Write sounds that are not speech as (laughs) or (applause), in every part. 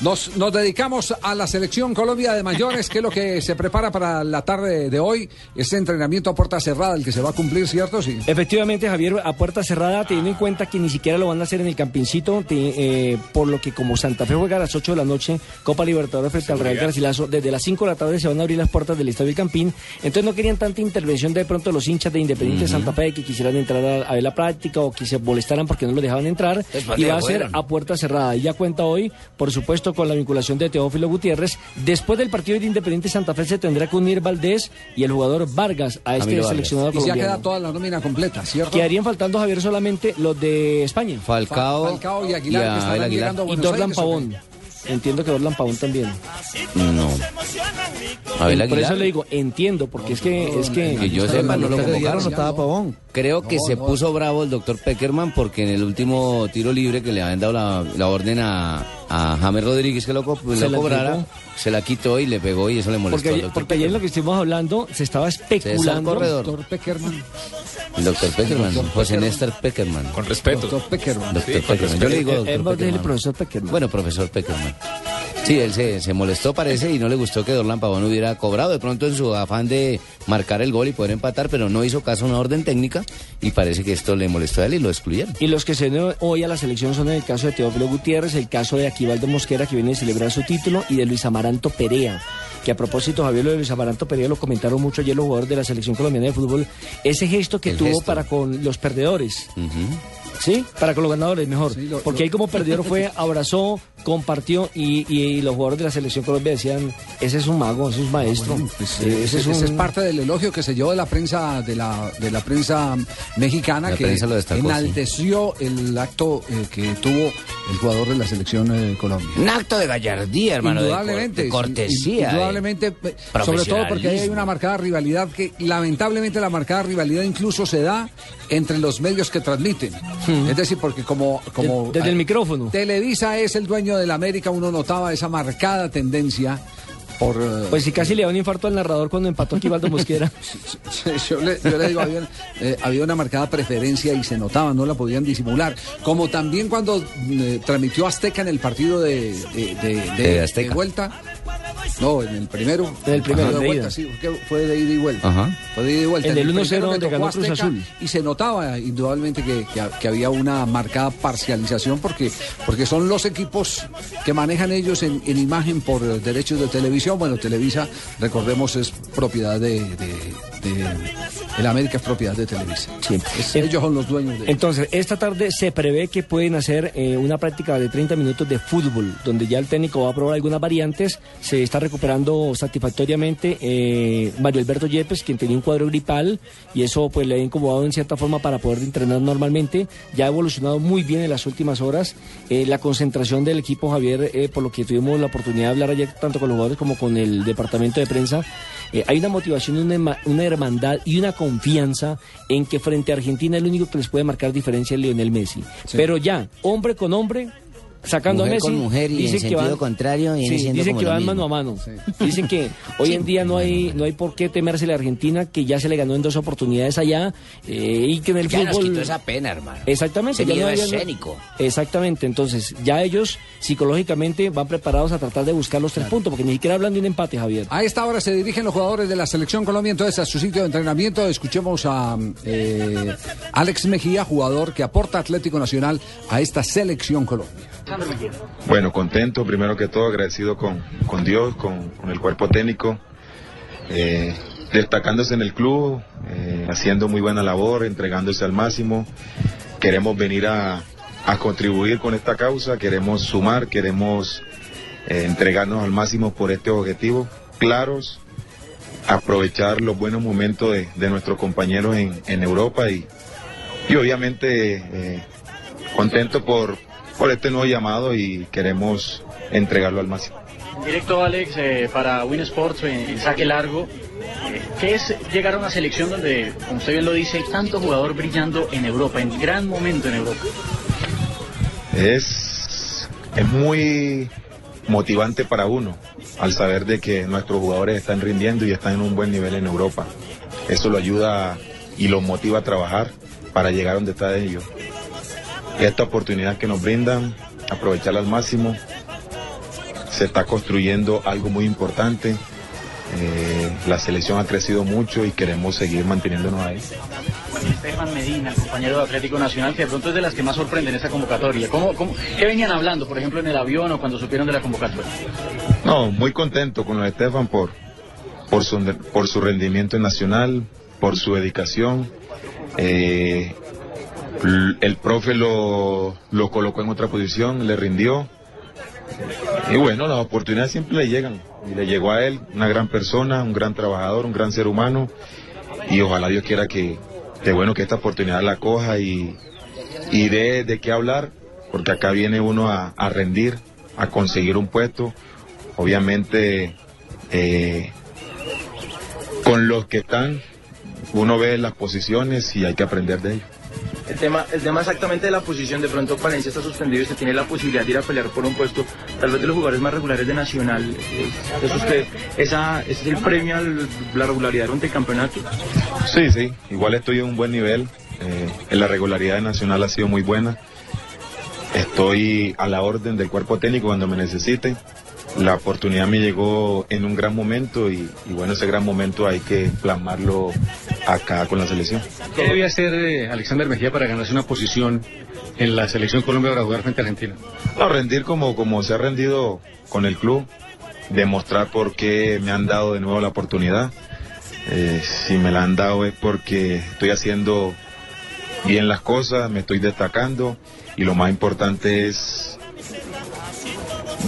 Nos, nos dedicamos a la selección Colombia de mayores, que es lo que se prepara para la tarde de hoy. Este entrenamiento a puerta cerrada, el que se va a cumplir, ¿cierto? Sí. Efectivamente, Javier, a puerta cerrada, teniendo en cuenta que ni siquiera lo van a hacer en el Campincito, te- eh, por lo que como Santa Fe juega a las 8 de la noche, Copa Libertadores frente al Real Garcilaso, desde las 5 de la tarde se van a abrir las puertas del Estadio del Campín. Entonces no querían tanta intervención de pronto los hinchas de Independiente Santa Fe que quisieran entrar a, a ver la práctica o que se molestaran porque no los dejaban entrar. ¿para Y va a ser a puerta cerrada. Y ya cuenta hoy, por supuesto, con la vinculación de Teófilo Gutiérrez. Después del partido de Independiente Santa Fe se tendrá que unir Valdés y el jugador Vargas a este Vargas. seleccionado Y se ha colombiano. quedado toda la nómina completa, ¿cierto? Quedarían faltando, Javier, solamente los de España. Falcao, Falcao y Aguilar, que a estarán Abel llegando a Y Dorlan. Pavón. Entiendo que Dorlan Pavón también. No. Abel Por eso le digo, entiendo, porque es que... Es que, Que yo sepa, no lo convocaron. no estaba Pavón. Creo que No, se no. puso bravo el doctor Peckerman porque en el último tiro libre que le habían dado la, la orden a, a James Rodríguez que lo, co- Se lo la cobrara, quitó. se la quitó y le pegó y eso le molestó porque, al porque ayer en lo que estuvimos hablando se estaba especulando... Corredor. Doctor Peckerman. El doctor Peckerman, José Néstor Peckerman. Con respeto. Doctor Peckerman. Doctor Peckerman. Yo le digo Eh, doctor Peckerman. profesor Peckerman. Bueno, profesor Peckerman. Sí, él se, se molestó, parece, y no le gustó que Dorlan Pavón hubiera cobrado. De pronto en su afán de marcar el gol y poder empatar, pero no hizo caso a una orden técnica y parece que esto le molestó a él y lo excluyeron. Y los que se unen hoy a la selección son el caso de Teófilo Gutiérrez, el caso de Aquivaldo Mosquera, que viene a celebrar su título, y de Luis Amaranto Perea. Que a propósito, Javier, lo de Luis Amaranto Perea lo comentaron mucho ayer los jugadores de la selección colombiana de fútbol. Ese gesto que El tuvo gesto. para con los perdedores. ¿Sí? Para con los ganadores, mejor. Sí, lo- Porque lo- ahí como perdedor fue, (laughs) abrazó, compartió y, y los jugadores de la selección Colombia decían, ese es un mago, ese es un maestro. Pues, Eh, ese ese, es ese es un- parte del elogio que se llevó de la prensa de la de la prensa mexicana La que prensa lo destacó, sí. enalteció el acto eh, que tuvo el jugador de la selección eh, Colombia. Un acto de gallardía, hermano, de cor- indudablemente, de, cortesía. indudablemente, eh, sobre todo porque ahí hay una marcada rivalidad que lamentablemente la marcada rivalidad incluso se da entre los medios que transmiten. Es decir, porque como como Hmm. Desde el micrófono. Televisa es el dueño de la América, uno notaba esa marcada tendencia por eh, Pues si casi le da un infarto al narrador cuando empató Aquivaldo Mosquera. (laughs) yo, le, yo le digo, había, eh, había una marcada preferencia y se notaba, no la podían disimular. Como también cuando eh, transmitió Azteca en el partido de, de, de- de- De Azteca. de vuelta. No, en el primero. En el primero, de de vuelta, sí, fue de ida y vuelta. Ajá. Fue de ida y vuelta. El del En 1-0 primero donde ganó Cruz Azul. Y se notaba indudablemente que, que ha- que había una marcada parcialización porque, porque son los equipos que manejan ellos en, en imagen por derechos de televisión. Bueno, Televisa, recordemos, es propiedad de... de- de- el América es propiedad de Televisa. Sí. Es- En- ellos son los dueños de... Entonces, esta tarde se prevé que pueden hacer eh, una práctica de 30 minutos de fútbol, donde ya el técnico va a probar algunas variantes. Se está recuperando satisfactoriamente eh, Mario Alberto Yepes, quien tenía un cuadro gripal, y eso pues le ha incomodado en cierta forma para poder entrenar normalmente. Ya ha evolucionado muy bien en las últimas horas. Eh, la concentración del equipo, Javier, eh, por lo que tuvimos la oportunidad de hablar ayer tanto con los jugadores como con el departamento de prensa, eh, hay una motivación, una, herma- una hermandad y una confianza en que frente a Argentina el único que les puede marcar diferencia es Lionel Messi. Pero ya, hombre con hombre, sacando Mujer a Messi. con mujer y en dicen que sentido van- contrario sí, siendo dicen como que lo van mismo. mano a mano. Dicen que (laughs) hoy en día no hay no hay por qué temerse la Argentina, que ya se le ganó en dos oportunidades allá eh, y que en el Ya nos fútbol... quitó esa pena, hermano. Exactamente. Ya había- escénico. Exactamente, entonces ya ellos psicológicamente van preparados a tratar de buscar los tres puntos, porque ni siquiera hablan de un empate, Javier. A esta hora se dirigen los jugadores de la selección Colombia entonces a su sitio de entrenamiento. Escuchemos a eh, Alex Mejía, jugador que aporta Atlético Nacional a esta selección Colombia. Bueno, contento, primero que todo, agradecido con, con Dios, con, con el cuerpo técnico, eh, destacándose en el club, eh, haciendo muy buena labor, entregándose al máximo. Queremos venir a, a contribuir con esta causa, queremos sumar, queremos eh, entregarnos al máximo por este objetivo, claros, aprovechar los buenos momentos de, de nuestros compañeros en, en Europa y, y obviamente contento por, por este nuevo llamado y queremos entregarlo al máximo. Directo Alex, eh, para Win Sports en, en saque largo, eh, ¿qué es llegar a una selección donde, como usted bien lo dice, hay tanto jugador brillando en Europa, en gran momento en Europa? Es, es muy motivante para uno al saber de que nuestros jugadores están rindiendo y están en un buen nivel en Europa. Eso lo ayuda y los motiva a trabajar para llegar donde está ellos. Esta oportunidad que nos brindan, aprovecharla al máximo se está construyendo algo muy importante. Eh, la selección ha crecido mucho y queremos seguir manteniéndonos ahí. Estefan Medina, el compañero de Atlético Nacional, que de pronto es de las que más sorprenden esa convocatoria. ¿Cómo, cómo, ¿Qué venían hablando, por ejemplo, en el avión o cuando supieron de la convocatoria? No, muy contento con lo de Estefan por, por, su, por su rendimiento en Nacional, por su dedicación. Eh, el profe lo, lo colocó en otra posición, le rindió. Y bueno, las oportunidades siempre le llegan. Y le llegó a él, una gran persona, un gran trabajador, un gran ser humano. Y ojalá Dios quiera que, bueno, que esta oportunidad la coja y, y dé de qué hablar, porque acá viene uno a, a rendir, a conseguir un puesto. Obviamente, eh, con los que están, uno ve las posiciones y hay que aprender de ellos. El tema, el tema exactamente de la posición, de pronto Palencia está suspendido y usted tiene la posibilidad de ir a pelear por un puesto, tal vez de los jugadores más regulares de Nacional. eh, ¿Es usted, esa, ese es el premio a la regularidad durante el campeonato? Sí, sí, igual estoy en un buen nivel. eh, en la regularidad de Nacional ha sido muy buena. Estoy a la orden del cuerpo técnico cuando me necesiten. La oportunidad me llegó en un gran momento y, y bueno, ese gran momento hay que plasmarlo acá con la selección. ¿Qué debía hacer eh, Alexander Mejía para ganarse una posición en la selección Colombia para jugar frente a Argentina? No, rendir como, como se ha rendido con el club, demostrar por qué me han dado de nuevo la oportunidad. Eh, si me la han dado es porque estoy haciendo bien las cosas, me estoy destacando y lo más importante es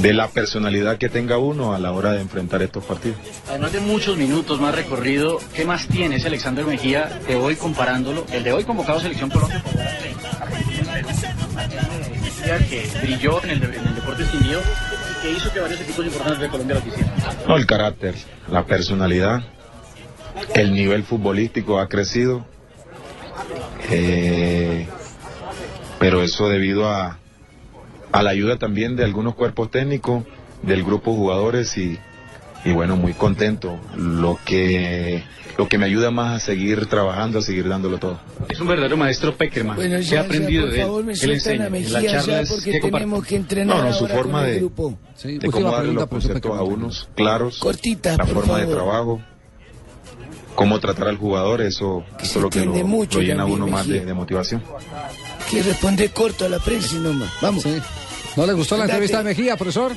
de la personalidad que tenga uno a la hora de enfrentar estos partidos. Además de muchos minutos más recorrido, ¿qué más tiene ese Alexander Mejía de hoy comparándolo? El de hoy convocado a Selección Colombia que brilló en el, en el deporte y que hizo que varios equipos importantes de Colombia lo quisieran. No, el carácter, la personalidad, el nivel futbolístico ha crecido, eh, pero eso debido a, a la ayuda también de algunos cuerpos técnicos, del grupo de jugadores y, y bueno, muy contento, lo que, lo que me ayuda más a seguir trabajando, a seguir dándolo todo. Es un verdadero maestro Peckerman. Bueno, ¿Qué ya, ha aprendido ya, por de él? favor, me ¿Qué le sueltan enseña? a En la Mejía charla ya porque tenemos que entrenar No, no, su forma de- grupo. Sí, de cómo darle pregunta, los conceptos a unos claros, Cortitas, la por forma de favor. trabajo, cómo tratar al jugador, eso, Que eso es lo que lo, mucho lo llena a también, uno más de, Mejía. de motivación. Que responde corto a la prensa y nomás. Vamos. Sí. ¿No le gustó la entrevista de Mejía, profesor?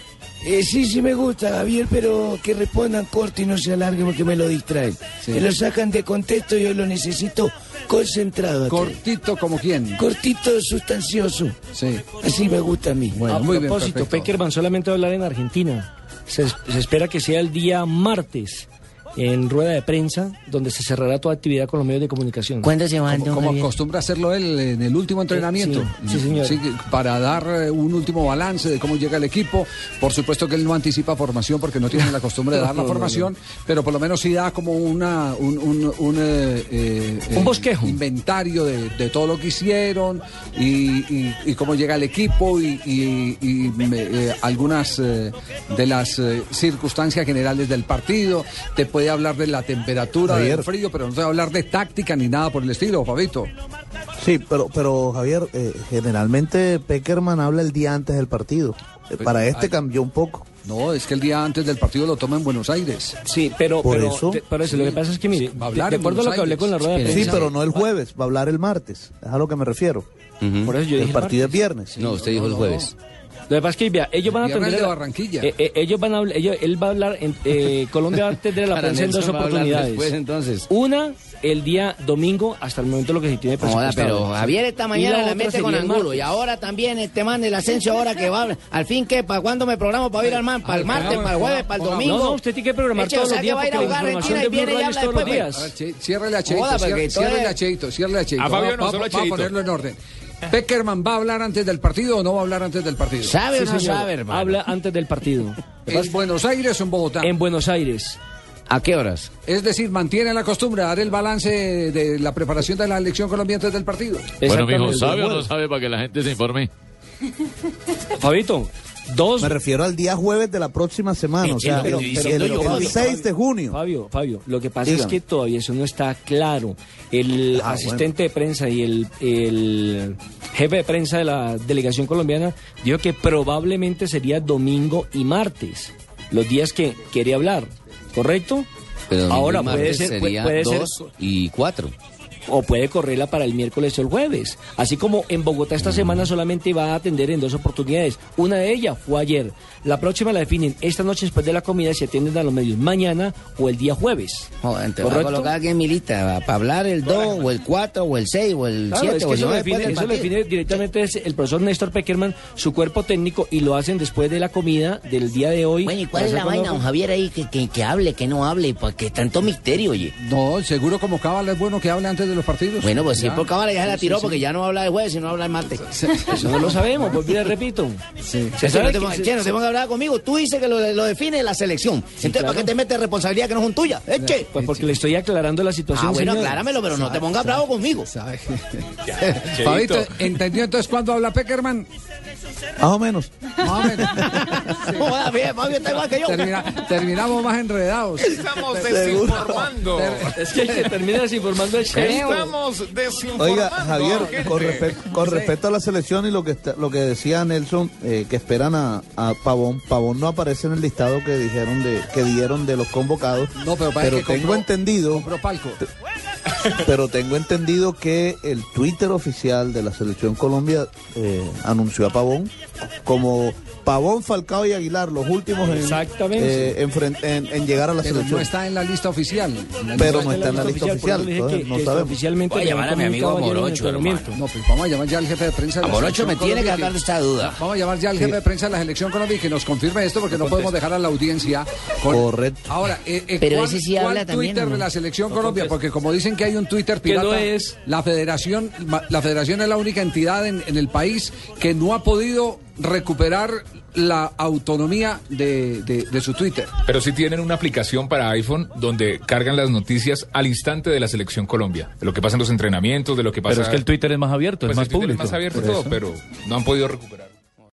Eh, sí, sí me gusta, Javier, pero que respondan corto y no se alarguen porque me lo distraen. Sí. Me lo sacan de contexto y yo lo necesito concentrado. Cortito como quién. Cortito, sustancioso. Sí. Así me gusta a mí. Bueno, a muy bien, propósito, perfecto. Peckerman solamente va a hablar en Argentina. Se espera que sea el día martes en rueda de prensa, donde se cerrará toda actividad con los medios de comunicación. ¿Cuándo se van, Como, como acostumbra hacerlo él en el último entrenamiento. sí, señor. para dar eh, un último balance de cómo llega el equipo. Por supuesto que él no anticipa formación porque no tiene la costumbre de (laughs) dar la formación, pero por lo menos sí da como una, un, un, un, eh, eh, Un eh, bosquejo. inventario de, de todo lo que hicieron y, y- y cómo llega el equipo y, y- y, me- eh, algunas eh, de las eh, circunstancias generales del partido. Te puede hablar de la temperatura, Javier. del frío, pero no te va a hablar de táctica ni nada por el estilo, Fabito. Sí, pero, pero Javier, eh, generalmente Peckerman habla el día antes del partido. Eh, Para este ay. cambió un poco. No, es que el día antes del partido lo toma en Buenos Aires. Sí, pero, Por pero, eso. te- por eso, lo que pasa es que, mire, va a hablar de, de acuerdo a lo que hablé con la rueda de Sí, prensa, pero no el jueves, va a hablar el martes. Es a lo que me refiero. por eso yo El dije partido es viernes. No, usted dijo el jueves. Lo que pasa es que, vea, ellos van a tener... de Barranquilla. eh, eh, ellos van a ellos- él va a hablar, en, eh, (laughs) Colombia va a tener la prensa en dos oportunidades. después, entonces. Una, el día domingo, hasta el momento lo que se tiene Joda, pero Javier esta mañana la, otra mete con Angulo y ahora también este man del ascenso ahora que va al fin que para cuándo me programo para ir al man para el martes para el jueves para el domingo No, no, usted tiene que programar Eche, o todos sea los que días va a ir a la Argentina y viene y habla después, días. A ver, Che- Ciérrele a Cheito, Joda, cier- porque ciérrele entonces- a Cheito, ciérrele a Cheito. A Fabio no, va- solo a va a Cheito. ponerlo en orden. ¿Peckerman va a hablar antes del partido o no va a hablar antes del partido? sabe o no señor. sabe hermano Habla antes del partido. ¿En Buenos Aires o en Bogotá? En Buenos Aires. ¿A qué horas? Es decir, mantiene la costumbre de dar el balance de la preparación de la elección colombiana antes del partido. Bueno, mijo. ¿sabe o no sabe para que la gente se informe? Fabito, Dos. Me refiero al día jueves de la próxima semana, o sea, Pero- el, pero- el- yo, el Fabio, 6 de junio. Fabio, Fabio, lo que pasa Dígame. es que todavía eso no está claro. El Ah, asistente de prensa y el, el jefe de prensa de la delegación colombiana dijo que probablemente sería domingo y martes, los días que quiere hablar, ¿correcto? Pero Ahora ser, sería puede ser- dos y cuatro. O puede correrla para el miércoles o el jueves. Así como en Bogotá esta semana solamente va a atender en dos oportunidades. Una de ellas fue ayer. La próxima la definen esta noche después de la comida se atienden a los medios mañana o el día jueves. Joder, te voy a colocar aquí en mi lista para hablar el 2 o el 4 o el 6 o el Claro, 7 es o que el eso, lo 9 define, eso lo define directamente es el profesor Néstor Peckerman, su cuerpo técnico, y lo hacen después de la comida del día de hoy. Bueno, ¿y cuál es la vaina, don Javier, ahí? Que, que, que hable, que no hable, porque tanto misterio, oye. No, seguro como Cábala es bueno que hable antes de los partidos. Bueno, pues sí, Ya. por cámara ya se la tiró, sí, porque sí. ya no habla de jueves, sino habla de martes. (laughs) Eso no lo sabemos, pues le repito. Sí. Se Eso no sabe te, que- che, no te pongas a hablar conmigo. Tú dices que lo, lo define la selección. Entonces, claro. ¿para qué te metes responsabilidad que no son tuyas? Eche. Pues porque le estoy aclarando la situación. Ah, bueno, señor. acláramelo, pero no te pongas bravo conmigo. (laughs) (laughs) ¿entendió entonces cuándo habla Peckerman? Más o menos. Más o menos. (laughs) Joda, bien, Fabio está igual que yo. Termina- terminamos más enredados. Estamos desinformando. Es que el que termina desinformando es. Estamos desinformando. Oiga, Javier, con, respe- con respecto a la selección y lo que está- lo que decía Nelson, eh, que esperan a, a Pavón, Pavón no aparece en el listado que dijeron de que dieron de los convocados. No, pero parece que tengo compró- entendido, Compró palco. (laughs) pero tengo entendido que el Twitter oficial de la selección Colombia eh, anunció a Pavón como Pavón, Falcao y Aguilar, los últimos en, Exactamente. eh, en, fren- en- en llegar a la Pero selección. no está en la lista oficial. La Pero lista- no está en la lista oficial, que- no que sabemos. Oficialmente Voy a llamar a mi amigo Morocho, hermano. No, pues vamos a llamar ya al jefe de prensa de A la Morocho selección me tiene que de esta duda. Vamos a llamar ya al jefe de prensa de la selección Colombia y que nos confirme esto porque no podemos dejar a la audiencia con... Correcto. Ahora, eh, eh, Pero ¿cuál, ese sí cuál habla también, Twitter ¿no? de la selección Colombia? Porque como dicen que hay un Twitter Que pirata, no es. la federación, la federación es la única entidad en, en el país que no ha podido recuperar la autonomía de, de- de su Twitter. Pero sí tienen una aplicación para iPhone donde cargan las noticias al instante de la selección Colombia, de lo que pasa en los entrenamientos, de lo que pasa. Pero es que el Twitter es más abierto, Pues es más el Twitter público. es más abierto todo, pero no han podido recuperar.